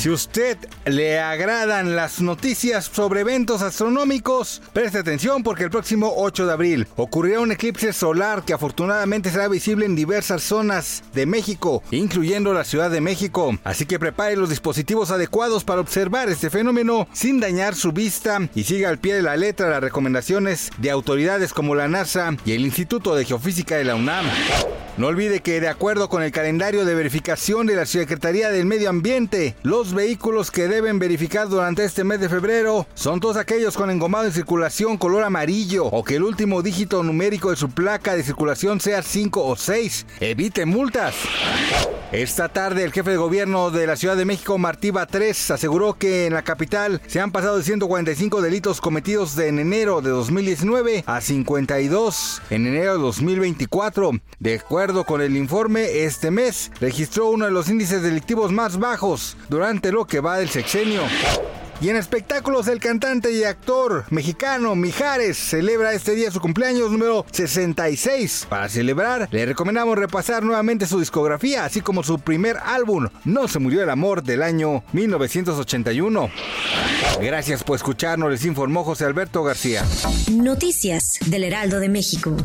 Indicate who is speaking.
Speaker 1: Si usted le agradan las noticias sobre eventos astronómicos, preste atención porque el próximo 8 de abril ocurrirá un eclipse solar que afortunadamente será visible en diversas zonas de México, incluyendo la Ciudad de México. Así que prepare los dispositivos adecuados para observar este fenómeno sin dañar su vista y siga al pie de la letra las recomendaciones de autoridades como la NASA y el Instituto de Geofísica de la UNAM. No olvide que de acuerdo con el calendario de verificación de la Secretaría del Medio Ambiente, los vehículos que deben verificar durante este mes de febrero son todos aquellos con engomado en circulación color amarillo o que el último dígito numérico de su placa de circulación sea 5 o 6. Evite multas. Esta tarde el jefe de gobierno de la Ciudad de México, Martí Batres, aseguró que en la capital se han pasado de 145 delitos cometidos en enero de 2019 a 52 en enero de 2024. De acuerdo con el informe, este mes registró uno de los índices delictivos más bajos durante lo que va del sexenio. Y en espectáculos, el cantante y actor mexicano Mijares celebra este día su cumpleaños número 66. Para celebrar, le recomendamos repasar nuevamente su discografía, así como su primer álbum, No se murió el amor, del año 1981. Gracias por escucharnos, les informó José Alberto García.
Speaker 2: Noticias del Heraldo de México.